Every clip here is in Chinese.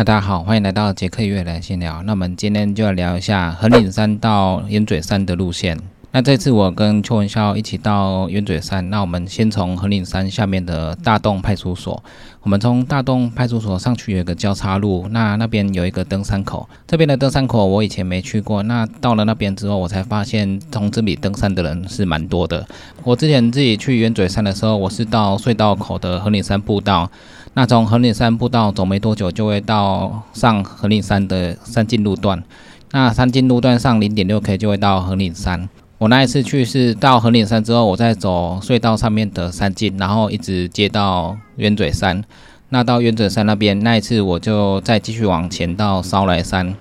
大家好，欢迎来到杰克月来闲聊。那我们今天就要聊一下横岭山到烟嘴山的路线。那这次我跟邱文霄一起到烟嘴山。那我们先从横岭山下面的大洞派出所。我们从大洞派出所上去有一个交叉路，那那边有一个登山口。这边的登山口我以前没去过。那到了那边之后，我才发现从这里登山的人是蛮多的。我之前自己去烟嘴山的时候，我是到隧道口的横岭山步道。那从横岭山步道走没多久，就会到上横岭山的山径路段。那山径路段上零点六 K 就会到横岭山。我那一次去是到横岭山之后，我再走隧道上面的山径，然后一直接到鸢嘴山。那到鸢嘴山那边，那一次我就再继续往前到烧来山。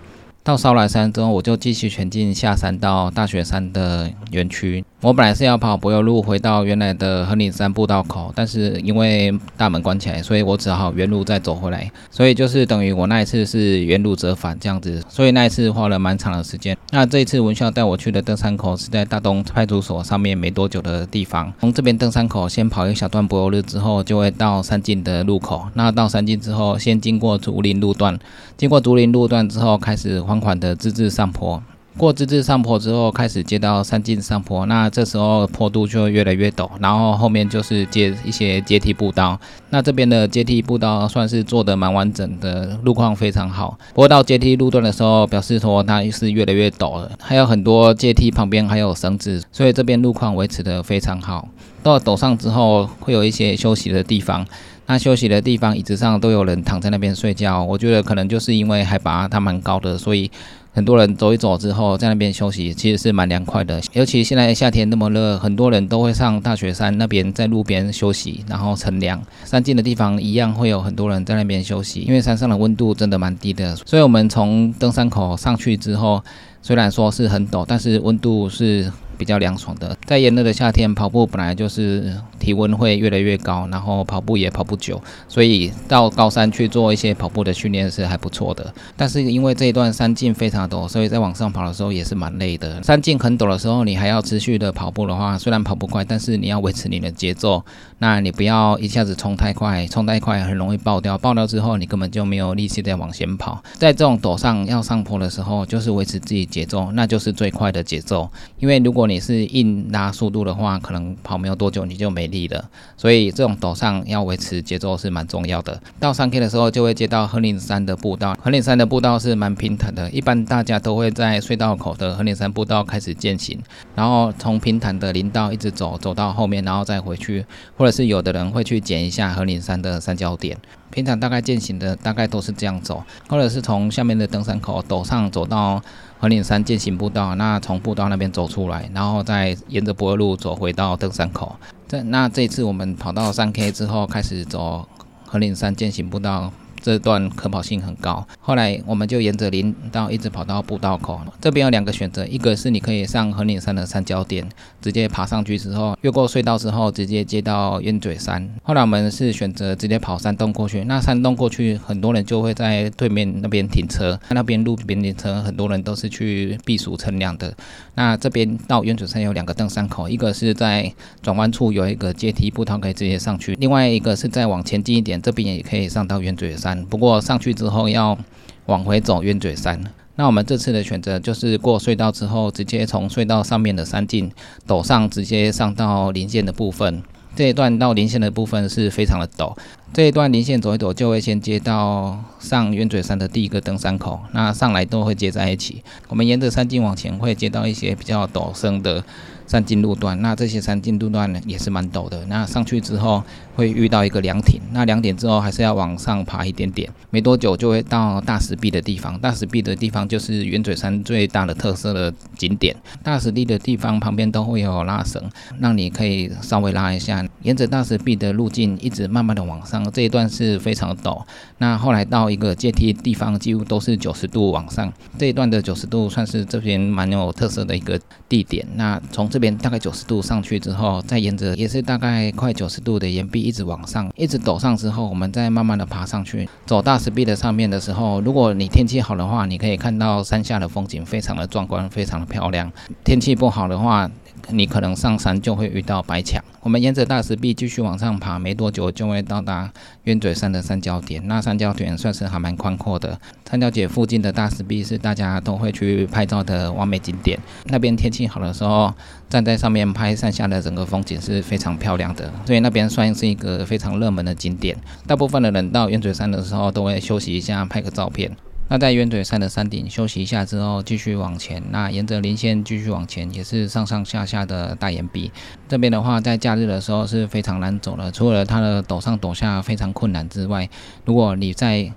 到烧来山之后，我就继续前进下山到大雪山的园区。我本来是要跑柏油路回到原来的横岭山步道口，但是因为大门关起来，所以我只好原路再走回来。所以就是等于我那一次是原路折返这样子，所以那一次花了蛮长的时间。那这一次文校带我去的登山口是在大东派出所上面没多久的地方。从这边登山口先跑一小段柏油路之后，就会到山径的路口。那到山径之后，先经过竹林路段，经过竹林路段之后，开始缓缓的自自上坡。过自治上坡之后，开始接到山径上坡，那这时候坡度就会越来越陡，然后后面就是接一些阶梯步道。那这边的阶梯步道算是做的蛮完整的，路况非常好。不过到阶梯路段的时候，表示说它是越来越陡了，还有很多阶梯旁边还有绳子，所以这边路况维持的非常好。到陡上之后，会有一些休息的地方。那休息的地方椅子上都有人躺在那边睡觉，我觉得可能就是因为海拔它蛮高的，所以。很多人走一走之后，在那边休息，其实是蛮凉快的。尤其现在夏天那么热，很多人都会上大雪山那边，在路边休息，然后乘凉。山近的地方一样会有很多人在那边休息，因为山上的温度真的蛮低的。所以我们从登山口上去之后，虽然说是很陡，但是温度是。比较凉爽的，在炎热的夏天跑步本来就是体温会越来越高，然后跑步也跑不久，所以到高山去做一些跑步的训练是还不错的。但是因为这一段山径非常陡，所以在往上跑的时候也是蛮累的。山径很陡的时候，你还要持续的跑步的话，虽然跑不快，但是你要维持你的节奏。那你不要一下子冲太快，冲太快很容易爆掉，爆掉之后你根本就没有力气再往前跑。在这种陡上要上坡的时候，就是维持自己节奏，那就是最快的节奏。因为如果你是硬拉速度的话，可能跑没有多久你就没力了。所以这种陡上要维持节奏是蛮重要的。到三 K 的时候就会接到横岭山的步道，横岭山的步道是蛮平坦的，一般大家都会在隧道口的横岭山步道开始践行，然后从平坦的林道一直走走到后面，然后再回去，或者是有的人会去捡一下横岭山的三角点。平常大概践行的大概都是这样走，或者是从下面的登山口陡上走到横岭山践行步道，那从步道那边走出来，然后再沿着柏油路走回到登山口。这那这次我们跑到三 K 之后，开始走和岭山健行步道。这段可跑性很高，后来我们就沿着林道一直跑到步道口。这边有两个选择，一个是你可以上横岭山的三角点，直接爬上去之后，越过隧道之后，直接接到烟嘴山。后来我们是选择直接跑山洞过去。那山洞过去，很多人就会在对面那边停车，那边路边停车，很多人都是去避暑乘凉的。那这边到烟嘴山有两个登山口，一个是在转弯处有一个阶梯步道可以直接上去，另外一个是再往前进一点，这边也可以上到烟嘴山。不过上去之后要往回走鸢嘴山。那我们这次的选择就是过隧道之后，直接从隧道上面的山径陡上，直接上到林线的部分。这一段到林线的部分是非常的陡。这一段林线走一走，就会先接到上鸢嘴山的第一个登山口。那上来都会接在一起。我们沿着山径往前，会接到一些比较陡升的。山径路段，那这些山径路段呢也是蛮陡的。那上去之后会遇到一个凉亭，那凉亭之后还是要往上爬一点点，没多久就会到大石壁的地方。大石壁的地方就是圆嘴山最大的特色的景点。大石壁的地方旁边都会有拉绳，让你可以稍微拉一下，沿着大石壁的路径一直慢慢的往上。这一段是非常陡。那后来到一个阶梯地方，几乎都是九十度往上。这一段的九十度算是这边蛮有特色的一个地点。那从这边大概九十度上去之后，再沿着也是大概快九十度的岩壁一直往上，一直抖上之后，我们再慢慢的爬上去。走大石壁的上面的时候，如果你天气好的话，你可以看到山下的风景非常的壮观，非常的漂亮。天气不好的话，你可能上山就会遇到白墙。我们沿着大石壁继续往上爬，没多久就会到达鸢嘴山的三角点。那三角点算是还蛮宽阔的。三角点附近的大石壁是大家都会去拍照的完美景点。那边天气好的时候，站在上面拍山下的整个风景是非常漂亮的。所以那边算是一个非常热门的景点。大部分的人到鸢嘴山的时候都会休息一下，拍个照片。那在鸢嘴山的山顶休息一下之后，继续往前。那沿着林线继续往前，也是上上下下的大岩壁。这边的话，在假日的时候是非常难走的，除了它的陡上陡下非常困难之外，如果你在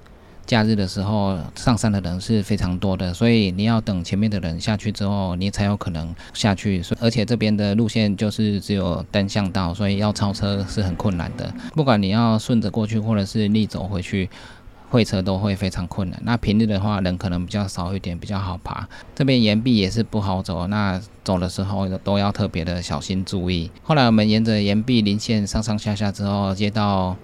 假日的时候上山的人是非常多的，所以你要等前面的人下去之后，你才有可能下去。而且这边的路线就是只有单向道，所以要超车是很困难的。不管你要顺着过去，或者是逆走回去。会车都会非常困难。那平日的话，人可能比较少一点，比较好爬。这边岩壁也是不好走，那走的时候都要特别的小心注意。后来我们沿着岩壁林线上上下下之后，接到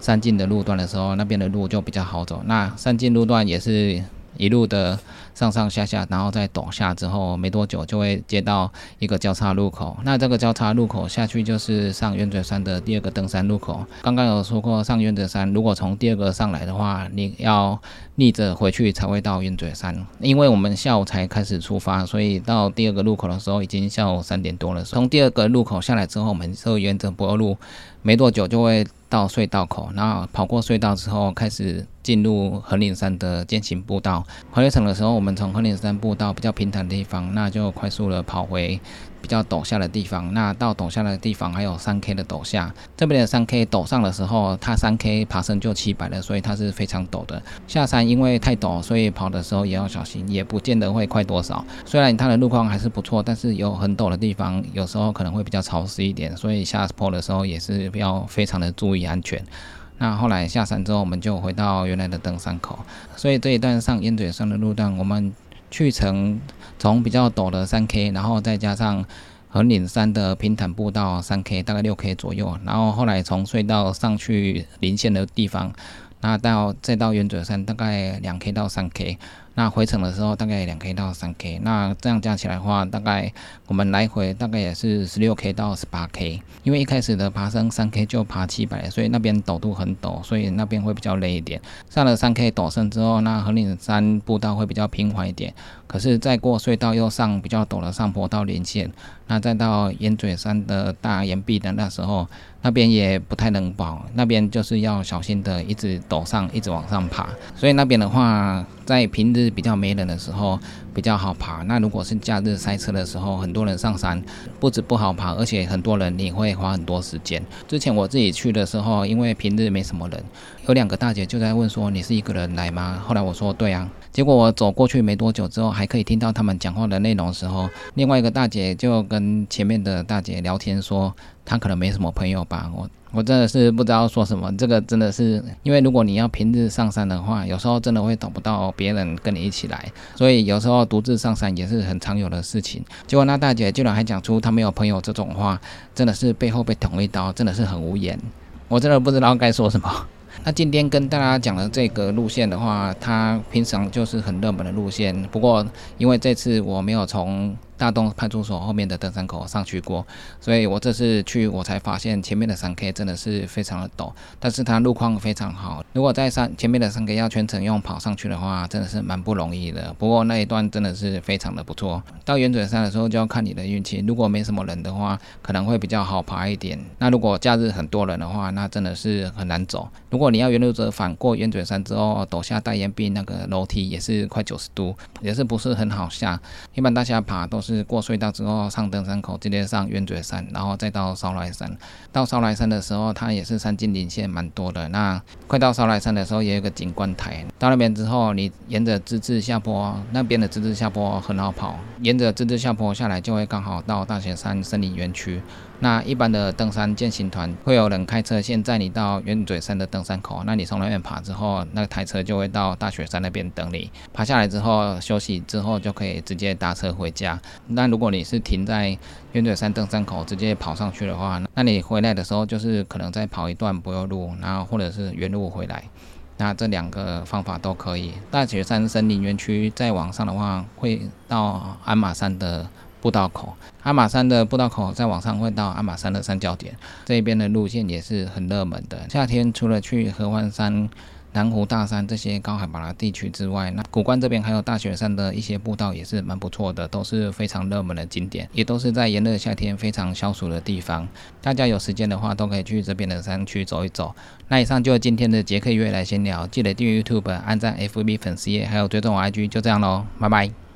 山径的路段的时候，那边的路就比较好走。那山径路段也是。一路的上上下下，然后再陡下之后，没多久就会接到一个交叉路口。那这个交叉路口下去就是上鸢嘴山的第二个登山路口。刚刚有说过，上鸢嘴山如果从第二个上来的话，你要逆着回去才会到鸢嘴山。因为我们下午才开始出发，所以到第二个路口的时候已经下午三点多了。从第二个路口下来之后，我们就沿着柏油路，没多久就会。到隧道口，然后跑过隧道之后，开始进入横岭山的践行步道。回来城的时候，我们从横岭山步道比较平坦的地方，那就快速的跑回。比较陡下的地方，那到陡下的地方还有三 K 的陡下。这边的三 K 陡上的时候，它三 K 爬升就七百了，所以它是非常陡的。下山因为太陡，所以跑的时候也要小心，也不见得会快多少。虽然它的路况还是不错，但是有很陡的地方，有时候可能会比较潮湿一点，所以下坡的时候也是要非常的注意安全。那后来下山之后，我们就回到原来的登山口，所以这一段上烟嘴山的路段，我们。去程从比较陡的三 K，然后再加上横岭山的平坦步道三 K，大概六 K 左右，然后后来从隧道上去临线的地方，那到再到烟嘴山大概两 K 到三 K。那回程的时候大概两 K 到三 K，那这样加起来的话，大概我们来回大概也是十六 K 到十八 K。因为一开始的爬升三 K 就爬七百，所以那边陡度很陡，所以那边会比较累一点。上了三 K 陡升之后，那横岭山步道会比较平缓一点。可是再过隧道又上比较陡的上坡道连线，那再到烟嘴山的大岩壁的那时候，那边也不太能跑，那边就是要小心的一直陡上，一直往上爬。所以那边的话，在平日比较没人的时候比较好爬，那如果是假日塞车的时候，很多人上山，不止不好爬，而且很多人你会花很多时间。之前我自己去的时候，因为平日没什么人，有两个大姐就在问说你是一个人来吗？后来我说对啊。结果我走过去没多久之后，还可以听到他们讲话的内容的时候，另外一个大姐就跟前面的大姐聊天说，她可能没什么朋友吧。我我真的是不知道说什么。这个真的是因为如果你要平日上山的话，有时候真的会找不到别人跟你一起来，所以有时候独自上山也是很常有的事情。结果那大姐居然还讲出她没有朋友这种话，真的是背后被捅一刀，真的是很无言。我真的不知道该说什么。那今天跟大家讲的这个路线的话，它平常就是很热门的路线，不过因为这次我没有从。大东派出所后面的登山口上去过，所以我这次去我才发现前面的山 K 真的是非常的陡，但是它路况非常好。如果在山前面的山 K 要全程用跑上去的话，真的是蛮不容易的。不过那一段真的是非常的不错。到圆嘴山的时候就要看你的运气，如果没什么人的话，可能会比较好爬一点。那如果假日很多人的话，那真的是很难走。如果你要原路折返过圆嘴山之后陡下大岩壁那个楼梯也是快九十度，也是不是很好下。一般大家爬都是。是过隧道之后上登山口，直接上圆嘴山，然后再到烧来山。到烧来山的时候，它也是山径林线蛮多的。那快到烧来山的时候，也有个景观台。到那边之后，你沿着之字下坡，那边的之字下坡很好跑，沿着之字下坡下来，就会刚好到大雪山森林园区。那一般的登山健行团会有人开车先载你到圆嘴山的登山口，那你从那边爬之后，那台车就会到大雪山那边等你。爬下来之后休息之后就可以直接搭车回家。那如果你是停在圆嘴山登山口直接跑上去的话，那你回来的时候就是可能再跑一段柏油路，然后或者是原路回来。那这两个方法都可以。大雪山森林园区再往上的话，会到鞍马山的。步道口。鞍马山的步道口再往上会到鞍马山的三角点，这边的路线也是很热门的。夏天除了去合欢山。南湖大山这些高海拔的地区之外，那古关这边还有大雪山的一些步道也是蛮不错的，都是非常热门的景点，也都是在炎热夏天非常消暑的地方。大家有时间的话，都可以去这边的山区走一走。那以上就是今天的杰克约来闲聊，记得订阅 YouTube、按赞 FB 粉丝页，还有追踪我 IG，就这样喽，拜拜。